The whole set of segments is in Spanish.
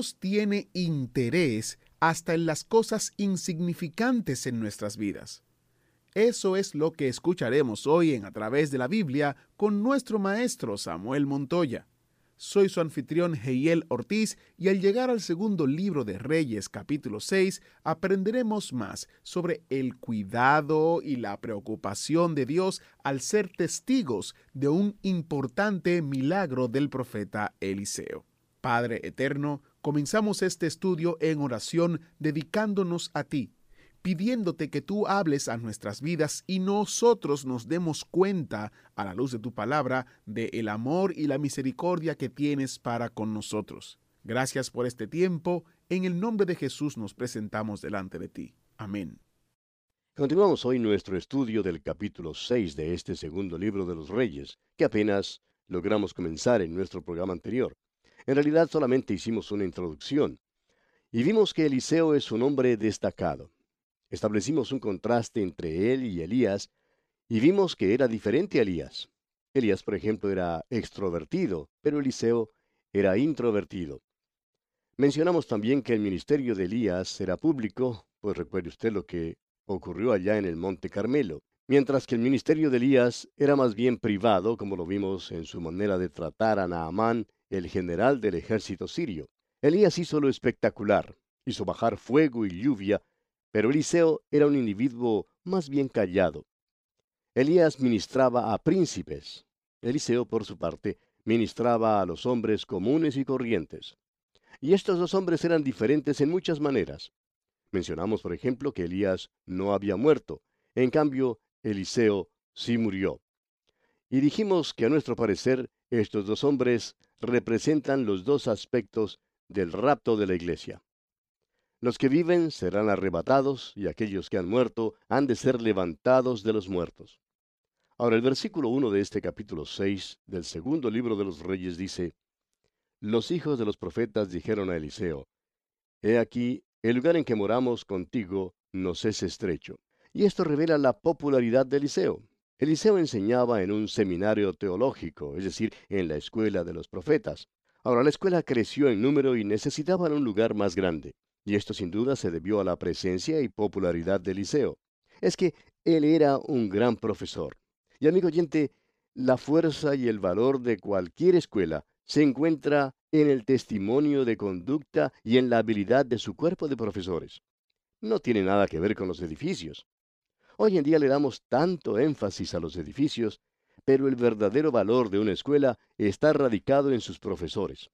Dios tiene interés hasta en las cosas insignificantes en nuestras vidas. Eso es lo que escucharemos hoy en A través de la Biblia con nuestro maestro Samuel Montoya. Soy su anfitrión Heiel Ortiz y al llegar al segundo libro de Reyes capítulo 6 aprenderemos más sobre el cuidado y la preocupación de Dios al ser testigos de un importante milagro del profeta Eliseo. Padre Eterno, comenzamos este estudio en oración dedicándonos a ti pidiéndote que tú hables a nuestras vidas y nosotros nos demos cuenta, a la luz de tu palabra, de el amor y la misericordia que tienes para con nosotros. Gracias por este tiempo. En el nombre de Jesús nos presentamos delante de ti. Amén. Continuamos hoy nuestro estudio del capítulo 6 de este segundo libro de los Reyes, que apenas logramos comenzar en nuestro programa anterior. En realidad solamente hicimos una introducción. Y vimos que Eliseo es un hombre destacado. Establecimos un contraste entre él y Elías y vimos que era diferente a Elías. Elías, por ejemplo, era extrovertido, pero Eliseo era introvertido. Mencionamos también que el ministerio de Elías era público, pues recuerde usted lo que ocurrió allá en el Monte Carmelo, mientras que el ministerio de Elías era más bien privado, como lo vimos en su manera de tratar a Naamán, el general del ejército sirio. Elías hizo lo espectacular, hizo bajar fuego y lluvia pero Eliseo era un individuo más bien callado. Elías ministraba a príncipes. Eliseo, por su parte, ministraba a los hombres comunes y corrientes. Y estos dos hombres eran diferentes en muchas maneras. Mencionamos, por ejemplo, que Elías no había muerto. En cambio, Eliseo sí murió. Y dijimos que a nuestro parecer estos dos hombres representan los dos aspectos del rapto de la iglesia. Los que viven serán arrebatados y aquellos que han muerto han de ser levantados de los muertos. Ahora el versículo 1 de este capítulo 6 del segundo libro de los reyes dice, Los hijos de los profetas dijeron a Eliseo, He aquí, el lugar en que moramos contigo nos es estrecho. Y esto revela la popularidad de Eliseo. Eliseo enseñaba en un seminario teológico, es decir, en la escuela de los profetas. Ahora la escuela creció en número y necesitaban un lugar más grande y esto sin duda se debió a la presencia y popularidad de Eliseo. Es que él era un gran profesor. Y amigo oyente, la fuerza y el valor de cualquier escuela se encuentra en el testimonio de conducta y en la habilidad de su cuerpo de profesores. No tiene nada que ver con los edificios. Hoy en día le damos tanto énfasis a los edificios, pero el verdadero valor de una escuela está radicado en sus profesores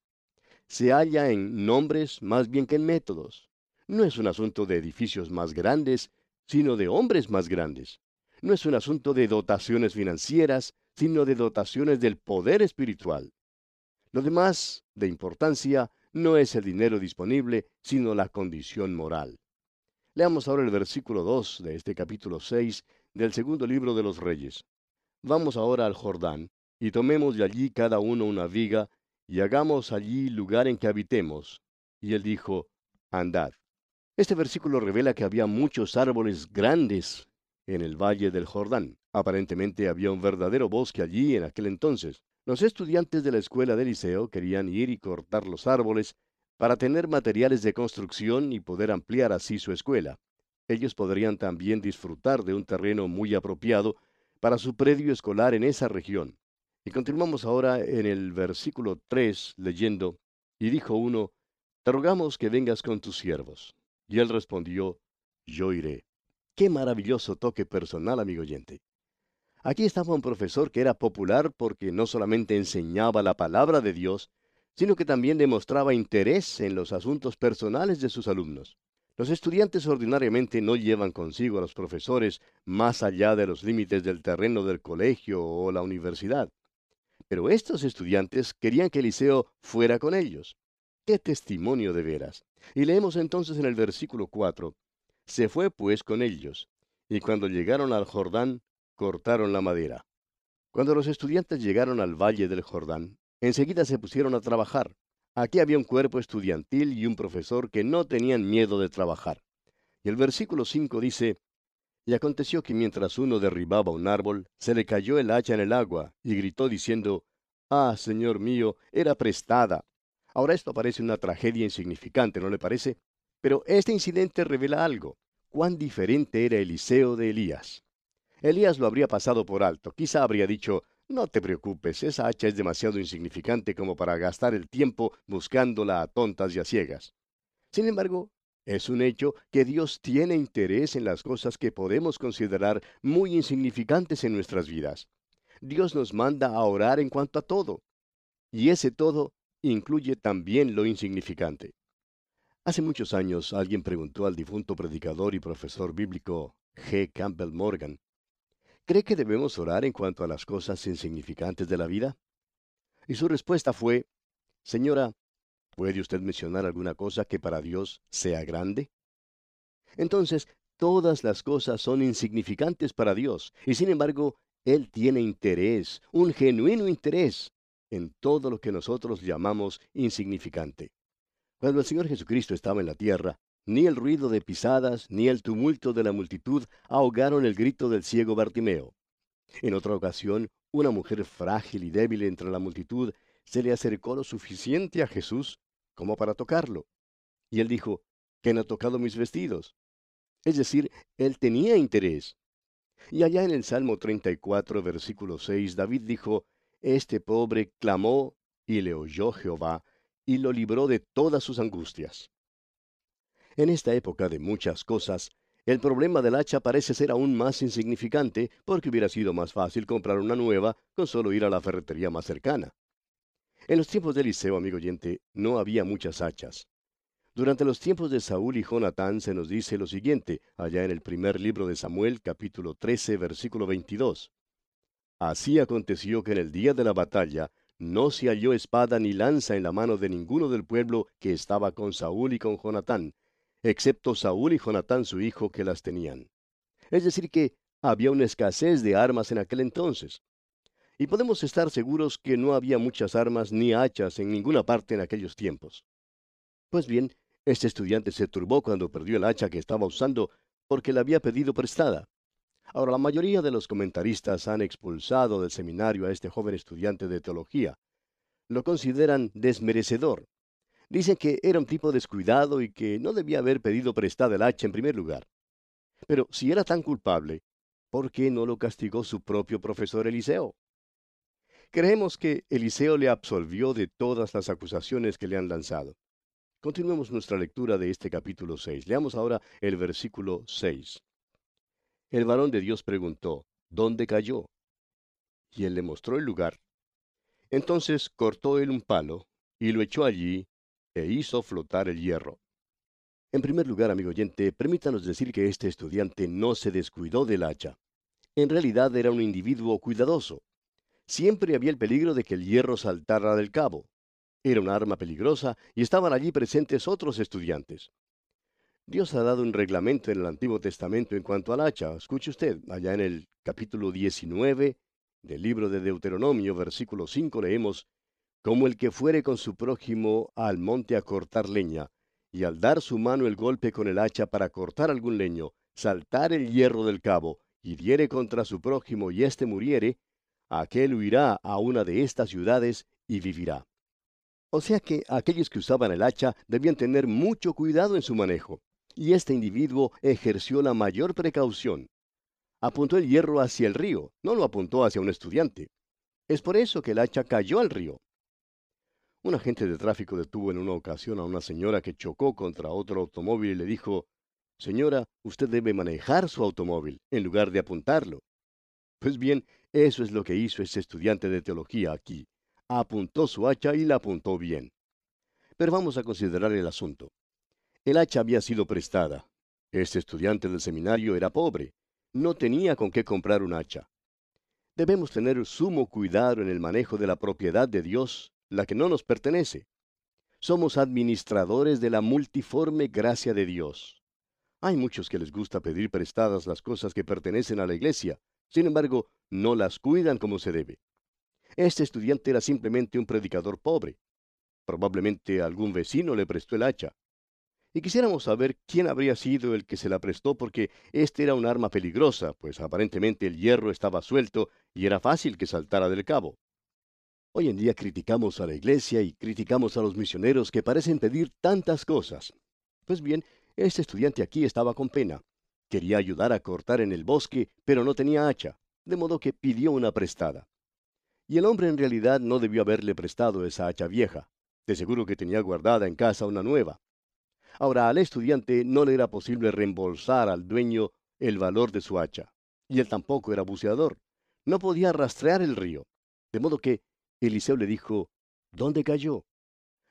se halla en nombres más bien que en métodos. No es un asunto de edificios más grandes, sino de hombres más grandes. No es un asunto de dotaciones financieras, sino de dotaciones del poder espiritual. Lo demás, de importancia, no es el dinero disponible, sino la condición moral. Leamos ahora el versículo 2 de este capítulo 6 del segundo libro de los Reyes. Vamos ahora al Jordán, y tomemos de allí cada uno una viga, y hagamos allí lugar en que habitemos. Y él dijo, Andad. Este versículo revela que había muchos árboles grandes en el valle del Jordán. Aparentemente había un verdadero bosque allí en aquel entonces. Los estudiantes de la escuela de Liceo querían ir y cortar los árboles para tener materiales de construcción y poder ampliar así su escuela. Ellos podrían también disfrutar de un terreno muy apropiado para su predio escolar en esa región. Y continuamos ahora en el versículo 3 leyendo, y dijo uno, Te rogamos que vengas con tus siervos. Y él respondió, Yo iré. Qué maravilloso toque personal, amigo oyente. Aquí estaba un profesor que era popular porque no solamente enseñaba la palabra de Dios, sino que también demostraba interés en los asuntos personales de sus alumnos. Los estudiantes ordinariamente no llevan consigo a los profesores más allá de los límites del terreno del colegio o la universidad. Pero estos estudiantes querían que Eliseo fuera con ellos. ¡Qué testimonio de veras! Y leemos entonces en el versículo 4, Se fue pues con ellos, y cuando llegaron al Jordán, cortaron la madera. Cuando los estudiantes llegaron al valle del Jordán, enseguida se pusieron a trabajar. Aquí había un cuerpo estudiantil y un profesor que no tenían miedo de trabajar. Y el versículo 5 dice, Y aconteció que mientras uno derribaba un árbol, se le cayó el hacha en el agua, y gritó diciendo, Ah, Señor mío, era prestada. Ahora esto parece una tragedia insignificante, ¿no le parece? Pero este incidente revela algo. Cuán diferente era Eliseo de Elías. Elías lo habría pasado por alto. Quizá habría dicho, no te preocupes, esa hacha es demasiado insignificante como para gastar el tiempo buscándola a tontas y a ciegas. Sin embargo, es un hecho que Dios tiene interés en las cosas que podemos considerar muy insignificantes en nuestras vidas. Dios nos manda a orar en cuanto a todo. Y ese todo incluye también lo insignificante. Hace muchos años alguien preguntó al difunto predicador y profesor bíblico G. Campbell Morgan, ¿cree que debemos orar en cuanto a las cosas insignificantes de la vida? Y su respuesta fue, Señora, ¿puede usted mencionar alguna cosa que para Dios sea grande? Entonces, todas las cosas son insignificantes para Dios, y sin embargo, Él tiene interés, un genuino interés, en todo lo que nosotros llamamos insignificante. Cuando el Señor Jesucristo estaba en la tierra, ni el ruido de pisadas, ni el tumulto de la multitud ahogaron el grito del ciego Bartimeo. En otra ocasión, una mujer frágil y débil entre la multitud se le acercó lo suficiente a Jesús como para tocarlo. Y él dijo, ¿quién ha tocado mis vestidos? Es decir, él tenía interés. Y allá en el Salmo 34, versículo 6, David dijo, este pobre clamó y le oyó Jehová y lo libró de todas sus angustias. En esta época de muchas cosas, el problema del hacha parece ser aún más insignificante porque hubiera sido más fácil comprar una nueva con solo ir a la ferretería más cercana. En los tiempos de Eliseo, amigo oyente, no había muchas hachas. Durante los tiempos de Saúl y Jonatán se nos dice lo siguiente, allá en el primer libro de Samuel, capítulo 13, versículo 22. Así aconteció que en el día de la batalla no se halló espada ni lanza en la mano de ninguno del pueblo que estaba con Saúl y con Jonatán, excepto Saúl y Jonatán su hijo que las tenían. Es decir, que había una escasez de armas en aquel entonces. Y podemos estar seguros que no había muchas armas ni hachas en ninguna parte en aquellos tiempos. Pues bien, este estudiante se turbó cuando perdió el hacha que estaba usando porque la había pedido prestada. Ahora, la mayoría de los comentaristas han expulsado del seminario a este joven estudiante de teología. Lo consideran desmerecedor. Dicen que era un tipo descuidado y que no debía haber pedido prestada el hacha en primer lugar. Pero si era tan culpable, ¿por qué no lo castigó su propio profesor Eliseo? Creemos que Eliseo le absolvió de todas las acusaciones que le han lanzado. Continuemos nuestra lectura de este capítulo 6. Leamos ahora el versículo 6. El varón de Dios preguntó, ¿dónde cayó? Y él le mostró el lugar. Entonces cortó él un palo y lo echó allí e hizo flotar el hierro. En primer lugar, amigo oyente, permítanos decir que este estudiante no se descuidó del hacha. En realidad era un individuo cuidadoso. Siempre había el peligro de que el hierro saltara del cabo. Era un arma peligrosa y estaban allí presentes otros estudiantes. Dios ha dado un reglamento en el Antiguo Testamento en cuanto al hacha. Escuche usted, allá en el capítulo 19 del libro de Deuteronomio, versículo 5, leemos, Como el que fuere con su prójimo al monte a cortar leña, y al dar su mano el golpe con el hacha para cortar algún leño, saltar el hierro del cabo, y diere contra su prójimo y éste muriere, aquel huirá a una de estas ciudades y vivirá. O sea que aquellos que usaban el hacha debían tener mucho cuidado en su manejo y este individuo ejerció la mayor precaución. Apuntó el hierro hacia el río, no lo apuntó hacia un estudiante. Es por eso que el hacha cayó al río. Un agente de tráfico detuvo en una ocasión a una señora que chocó contra otro automóvil y le dijo, Señora, usted debe manejar su automóvil en lugar de apuntarlo. Pues bien, eso es lo que hizo ese estudiante de teología aquí. Apuntó su hacha y la apuntó bien. Pero vamos a considerar el asunto. El hacha había sido prestada. Este estudiante del seminario era pobre. No tenía con qué comprar un hacha. Debemos tener sumo cuidado en el manejo de la propiedad de Dios, la que no nos pertenece. Somos administradores de la multiforme gracia de Dios. Hay muchos que les gusta pedir prestadas las cosas que pertenecen a la iglesia, sin embargo, no las cuidan como se debe. Este estudiante era simplemente un predicador pobre. Probablemente algún vecino le prestó el hacha. Y quisiéramos saber quién habría sido el que se la prestó porque este era un arma peligrosa, pues aparentemente el hierro estaba suelto y era fácil que saltara del cabo. Hoy en día criticamos a la iglesia y criticamos a los misioneros que parecen pedir tantas cosas. Pues bien, este estudiante aquí estaba con pena. Quería ayudar a cortar en el bosque, pero no tenía hacha, de modo que pidió una prestada. Y el hombre en realidad no debió haberle prestado esa hacha vieja. De seguro que tenía guardada en casa una nueva. Ahora, al estudiante no le era posible reembolsar al dueño el valor de su hacha. Y él tampoco era buceador. No podía rastrear el río. De modo que Eliseo le dijo, ¿Dónde cayó?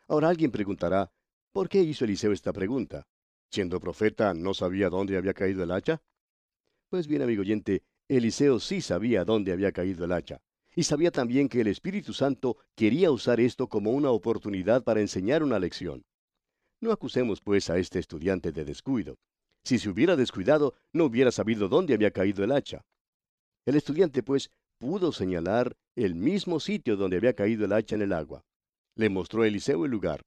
Ahora alguien preguntará, ¿por qué hizo Eliseo esta pregunta? Siendo profeta, ¿no sabía dónde había caído el hacha? Pues bien, amigo oyente, Eliseo sí sabía dónde había caído el hacha y sabía también que el Espíritu Santo quería usar esto como una oportunidad para enseñar una lección. No acusemos, pues, a este estudiante de descuido. Si se hubiera descuidado, no hubiera sabido dónde había caído el hacha. El estudiante, pues, pudo señalar el mismo sitio donde había caído el hacha en el agua. Le mostró a Eliseo el lugar.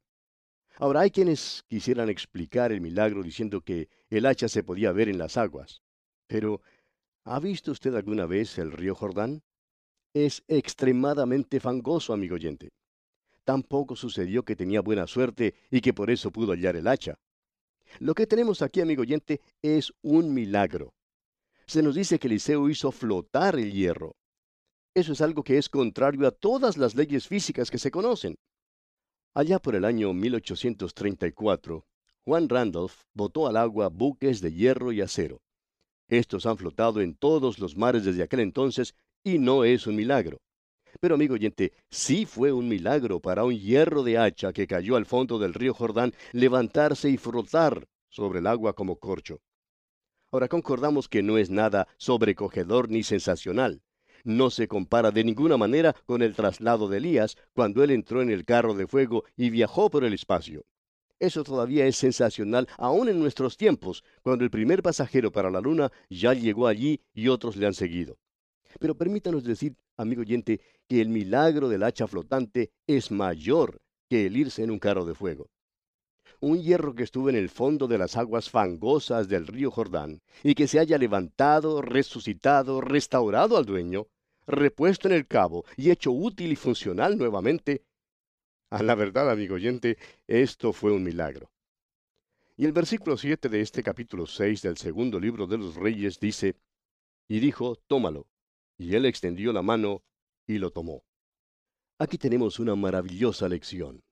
Ahora hay quienes quisieran explicar el milagro diciendo que el hacha se podía ver en las aguas. Pero, ¿ha visto usted alguna vez el río Jordán? es extremadamente fangoso, amigo oyente. Tampoco sucedió que tenía buena suerte y que por eso pudo hallar el hacha. Lo que tenemos aquí, amigo oyente, es un milagro. Se nos dice que Eliseo hizo flotar el hierro. Eso es algo que es contrario a todas las leyes físicas que se conocen. Allá por el año 1834, Juan Randolph botó al agua buques de hierro y acero. Estos han flotado en todos los mares desde aquel entonces y no es un milagro. Pero amigo oyente, sí fue un milagro para un hierro de hacha que cayó al fondo del río Jordán levantarse y frotar sobre el agua como corcho. Ahora concordamos que no es nada sobrecogedor ni sensacional. No se compara de ninguna manera con el traslado de Elías cuando él entró en el carro de fuego y viajó por el espacio. Eso todavía es sensacional aún en nuestros tiempos, cuando el primer pasajero para la luna ya llegó allí y otros le han seguido. Pero permítanos decir, amigo oyente, que el milagro del hacha flotante es mayor que el irse en un carro de fuego. Un hierro que estuvo en el fondo de las aguas fangosas del río Jordán y que se haya levantado, resucitado, restaurado al dueño, repuesto en el cabo y hecho útil y funcional nuevamente. A la verdad, amigo oyente, esto fue un milagro. Y el versículo 7 de este capítulo 6 del segundo libro de los Reyes dice, y dijo, tómalo, y él extendió la mano y lo tomó. Aquí tenemos una maravillosa lección.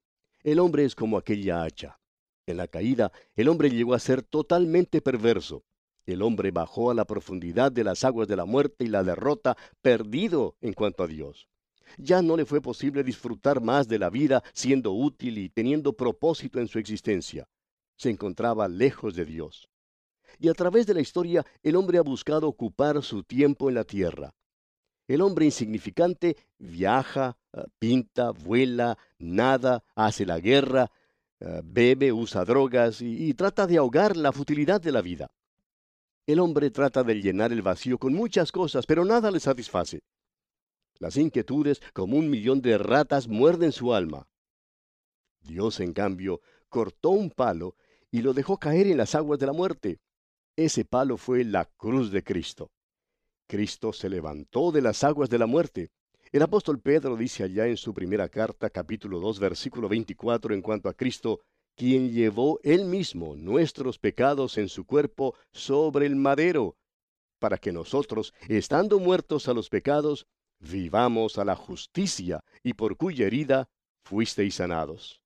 El hombre es como aquella hacha. En la caída, el hombre llegó a ser totalmente perverso. El hombre bajó a la profundidad de las aguas de la muerte y la derrota, perdido en cuanto a Dios. Ya no le fue posible disfrutar más de la vida siendo útil y teniendo propósito en su existencia. Se encontraba lejos de Dios. Y a través de la historia, el hombre ha buscado ocupar su tiempo en la tierra. El hombre insignificante viaja, ah, pinta, vuela, nada, hace la guerra, ah, bebe, usa drogas y trata de ahogar la futilidad de la vida. El hombre trata de llenar el vacío con muchas cosas, pero nada le satisface. Las inquietudes, como un millón de ratas, muerden su alma. Dios, en cambio, cortó un palo y lo dejó caer en las aguas de la muerte. Ese palo fue la cruz de Cristo. Cristo se levantó de las aguas de la muerte. El apóstol Pedro dice allá en su primera carta, capítulo 2, versículo 24, en cuanto a Cristo, quien llevó él mismo nuestros pecados en su cuerpo sobre el madero, para que nosotros, estando muertos a los pecados, vivamos a la justicia, y por cuya herida fuisteis sanados.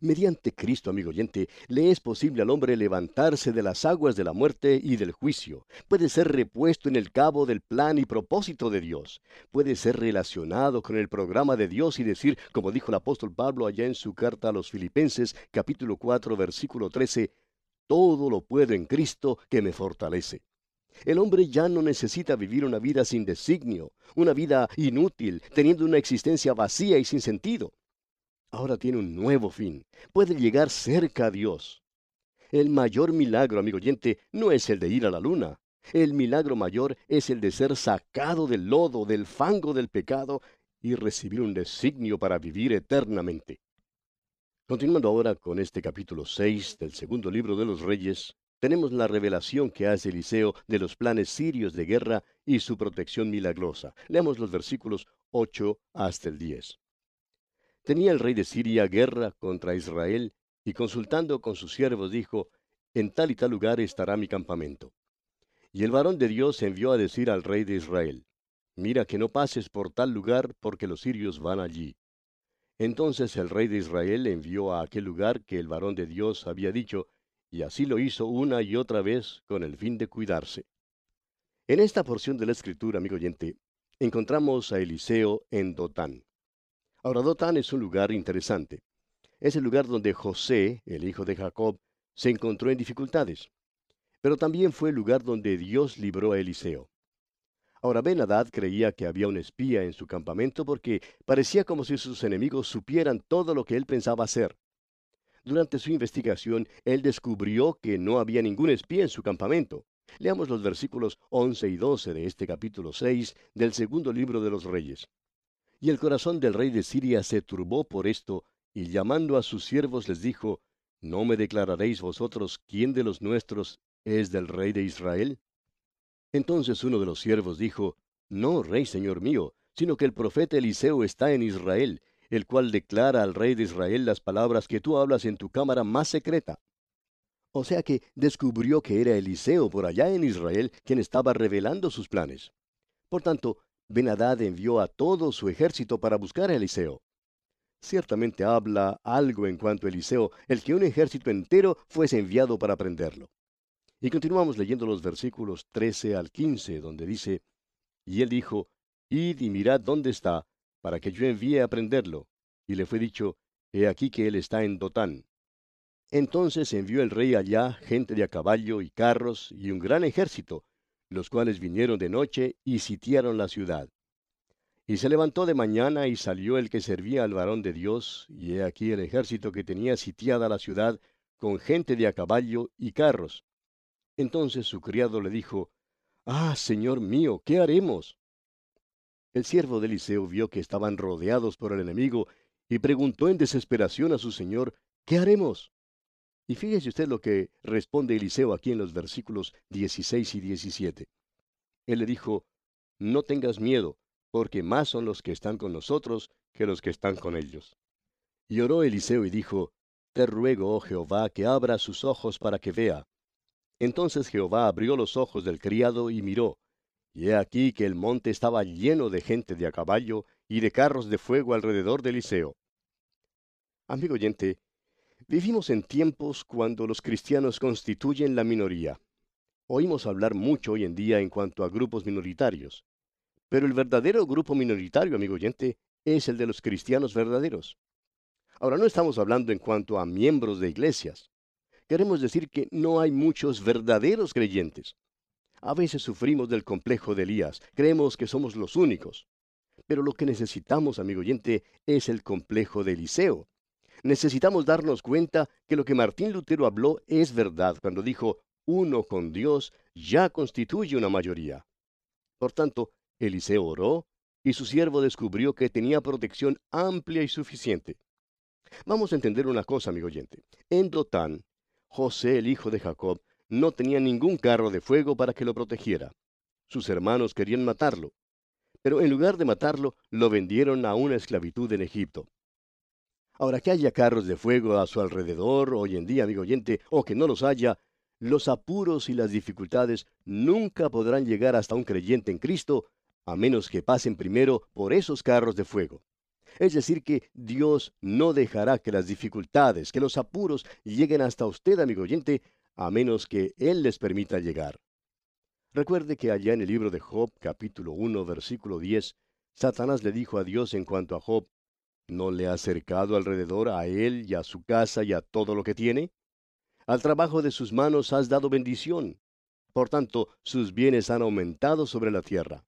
Mediante Cristo, amigo oyente, le es posible al hombre levantarse de las aguas de la muerte y del juicio. Puede ser repuesto en el cabo del plan y propósito de Dios. Puede ser relacionado con el programa de Dios y decir, como dijo el apóstol Pablo allá en su carta a los Filipenses, capítulo 4, versículo 13, todo lo puedo en Cristo que me fortalece. El hombre ya no necesita vivir una vida sin designio, una vida inútil, teniendo una existencia vacía y sin sentido. Ahora tiene un nuevo fin. Puede llegar cerca a Dios. El mayor milagro, amigo oyente, no es el de ir a la luna. El milagro mayor es el de ser sacado del lodo, del fango del pecado y recibir un designio para vivir eternamente. Continuando ahora con este capítulo 6 del segundo libro de los Reyes, tenemos la revelación que hace Eliseo de los planes sirios de guerra y su protección milagrosa. Leamos los versículos 8 hasta el 10. Tenía el rey de Siria guerra contra Israel y consultando con sus siervos dijo, En tal y tal lugar estará mi campamento. Y el varón de Dios envió a decir al rey de Israel, Mira que no pases por tal lugar porque los sirios van allí. Entonces el rey de Israel envió a aquel lugar que el varón de Dios había dicho, y así lo hizo una y otra vez con el fin de cuidarse. En esta porción de la escritura, amigo oyente, encontramos a Eliseo en Dotán. Ahora, Dotán es un lugar interesante. Es el lugar donde José, el hijo de Jacob, se encontró en dificultades. Pero también fue el lugar donde Dios libró a Eliseo. Ahora Ben Hadad creía que había un espía en su campamento porque parecía como si sus enemigos supieran todo lo que él pensaba hacer. Durante su investigación, él descubrió que no había ningún espía en su campamento. Leamos los versículos 11 y 12 de este capítulo 6 del segundo libro de los Reyes. Y el corazón del rey de Siria se turbó por esto, y llamando a sus siervos les dijo, ¿No me declararéis vosotros quién de los nuestros es del rey de Israel? Entonces uno de los siervos dijo, No, rey señor mío, sino que el profeta Eliseo está en Israel, el cual declara al rey de Israel las palabras que tú hablas en tu cámara más secreta. O sea que descubrió que era Eliseo por allá en Israel quien estaba revelando sus planes. Por tanto, Benadad envió a todo su ejército para buscar a Eliseo. Ciertamente habla algo en cuanto a Eliseo, el que un ejército entero fuese enviado para prenderlo. Y continuamos leyendo los versículos 13 al 15, donde dice, Y él dijo, Id y mirad dónde está, para que yo envíe a prenderlo. Y le fue dicho, He aquí que él está en Dotán. Entonces envió el rey allá gente de a caballo y carros y un gran ejército, los cuales vinieron de noche y sitiaron la ciudad. Y se levantó de mañana y salió el que servía al varón de Dios, y he aquí el ejército que tenía sitiada la ciudad, con gente de a caballo y carros. Entonces su criado le dijo, Ah, señor mío, ¿qué haremos? El siervo de Eliseo vio que estaban rodeados por el enemigo y preguntó en desesperación a su señor, ¿qué haremos? Y fíjese usted lo que responde Eliseo aquí en los versículos 16 y 17. Él le dijo, no tengas miedo, porque más son los que están con nosotros que los que están con ellos. Y oró Eliseo y dijo, Te ruego, oh Jehová, que abra sus ojos para que vea. Entonces Jehová abrió los ojos del criado y miró, y he aquí que el monte estaba lleno de gente de a caballo y de carros de fuego alrededor de Eliseo. Amigo oyente, vivimos en tiempos cuando los cristianos constituyen la minoría. Oímos hablar mucho hoy en día en cuanto a grupos minoritarios. Pero el verdadero grupo minoritario, amigo oyente, es el de los cristianos verdaderos. Ahora no estamos hablando en cuanto a miembros de iglesias. Queremos decir que no hay muchos verdaderos creyentes. A veces sufrimos del complejo de Elías, creemos que somos los únicos. Pero lo que necesitamos, amigo oyente, es el complejo de Eliseo. Necesitamos darnos cuenta que lo que Martín Lutero habló es verdad cuando dijo, uno con Dios ya constituye una mayoría. Por tanto, Eliseo oró y su siervo descubrió que tenía protección amplia y suficiente. Vamos a entender una cosa, amigo oyente. En Dotán, José, el hijo de Jacob, no tenía ningún carro de fuego para que lo protegiera. Sus hermanos querían matarlo, pero en lugar de matarlo, lo vendieron a una esclavitud en Egipto. Ahora que haya carros de fuego a su alrededor hoy en día, amigo oyente, o que no los haya, los apuros y las dificultades nunca podrán llegar hasta un creyente en Cristo, a menos que pasen primero por esos carros de fuego. Es decir, que Dios no dejará que las dificultades, que los apuros lleguen hasta usted, amigo oyente, a menos que Él les permita llegar. Recuerde que allá en el libro de Job, capítulo 1, versículo 10, Satanás le dijo a Dios en cuanto a Job, ¿no le ha cercado alrededor a él y a su casa y a todo lo que tiene? Al trabajo de sus manos has dado bendición. Por tanto, sus bienes han aumentado sobre la tierra.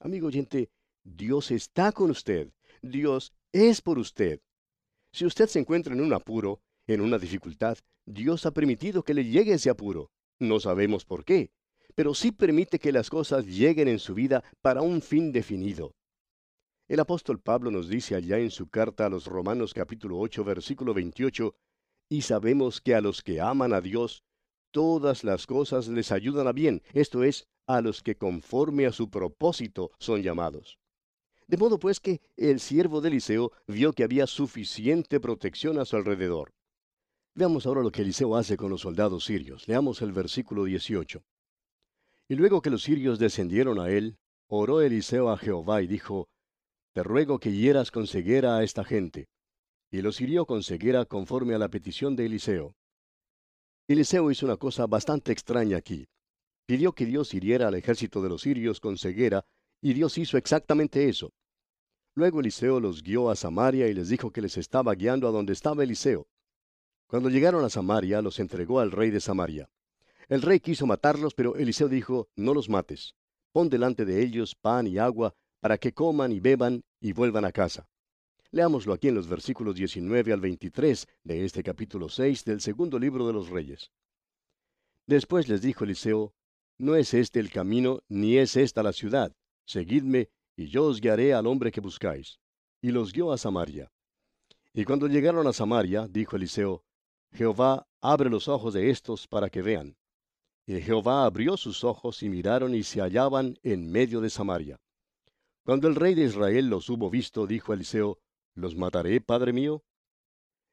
Amigo oyente, Dios está con usted. Dios es por usted. Si usted se encuentra en un apuro, en una dificultad, Dios ha permitido que le llegue ese apuro. No sabemos por qué, pero sí permite que las cosas lleguen en su vida para un fin definido. El apóstol Pablo nos dice allá en su carta a los Romanos capítulo 8 versículo 28, y sabemos que a los que aman a Dios, todas las cosas les ayudan a bien, esto es, a los que conforme a su propósito son llamados. De modo pues que el siervo de Eliseo vio que había suficiente protección a su alrededor. Veamos ahora lo que Eliseo hace con los soldados sirios. Leamos el versículo 18. Y luego que los sirios descendieron a él, oró Eliseo a Jehová y dijo, Te ruego que hieras con ceguera a esta gente. Y los hirió con ceguera conforme a la petición de Eliseo. Eliseo hizo una cosa bastante extraña aquí. Pidió que Dios hiriera al ejército de los sirios con ceguera y Dios hizo exactamente eso. Luego Eliseo los guió a Samaria y les dijo que les estaba guiando a donde estaba Eliseo. Cuando llegaron a Samaria, los entregó al rey de Samaria. El rey quiso matarlos, pero Eliseo dijo, no los mates. Pon delante de ellos pan y agua para que coman y beban y vuelvan a casa. Leámoslo aquí en los versículos 19 al 23 de este capítulo 6 del segundo libro de los Reyes. Después les dijo Eliseo, No es este el camino, ni es esta la ciudad. Seguidme, y yo os guiaré al hombre que buscáis. Y los guió a Samaria. Y cuando llegaron a Samaria, dijo Eliseo, Jehová, abre los ojos de estos para que vean. Y Jehová abrió sus ojos y miraron y se hallaban en medio de Samaria. Cuando el rey de Israel los hubo visto, dijo Eliseo, ¿Los mataré, padre mío?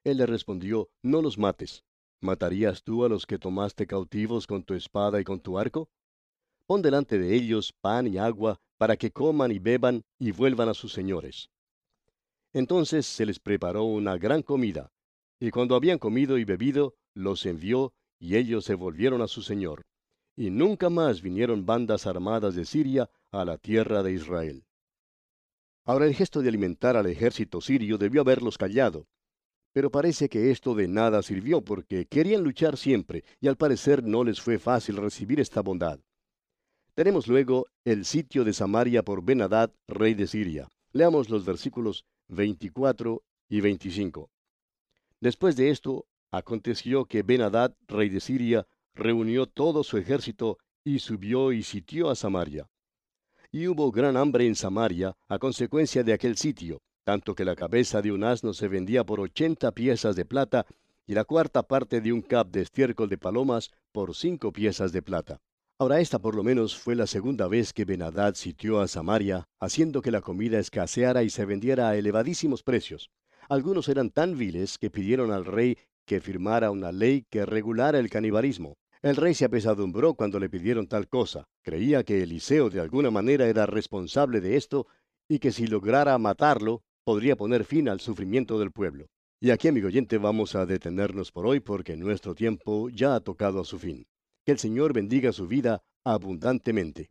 Él le respondió, No los mates. ¿Matarías tú a los que tomaste cautivos con tu espada y con tu arco? Pon delante de ellos pan y agua, para que coman y beban y vuelvan a sus señores. Entonces se les preparó una gran comida, y cuando habían comido y bebido, los envió, y ellos se volvieron a su señor. Y nunca más vinieron bandas armadas de Siria a la tierra de Israel. Ahora el gesto de alimentar al ejército sirio debió haberlos callado, pero parece que esto de nada sirvió porque querían luchar siempre y al parecer no les fue fácil recibir esta bondad. Tenemos luego el sitio de Samaria por Benadad, rey de Siria. Leamos los versículos 24 y 25. Después de esto, aconteció que Benadad, rey de Siria, reunió todo su ejército y subió y sitió a Samaria. Y hubo gran hambre en Samaria a consecuencia de aquel sitio, tanto que la cabeza de un asno se vendía por ochenta piezas de plata y la cuarta parte de un cap de estiércol de palomas por cinco piezas de plata. Ahora esta por lo menos fue la segunda vez que Benadad sitió a Samaria, haciendo que la comida escaseara y se vendiera a elevadísimos precios. Algunos eran tan viles que pidieron al rey que firmara una ley que regulara el canibalismo. El rey se apesadumbró cuando le pidieron tal cosa. Creía que Eliseo de alguna manera era responsable de esto y que si lograra matarlo, podría poner fin al sufrimiento del pueblo. Y aquí, amigo oyente, vamos a detenernos por hoy porque nuestro tiempo ya ha tocado a su fin. Que el Señor bendiga su vida abundantemente.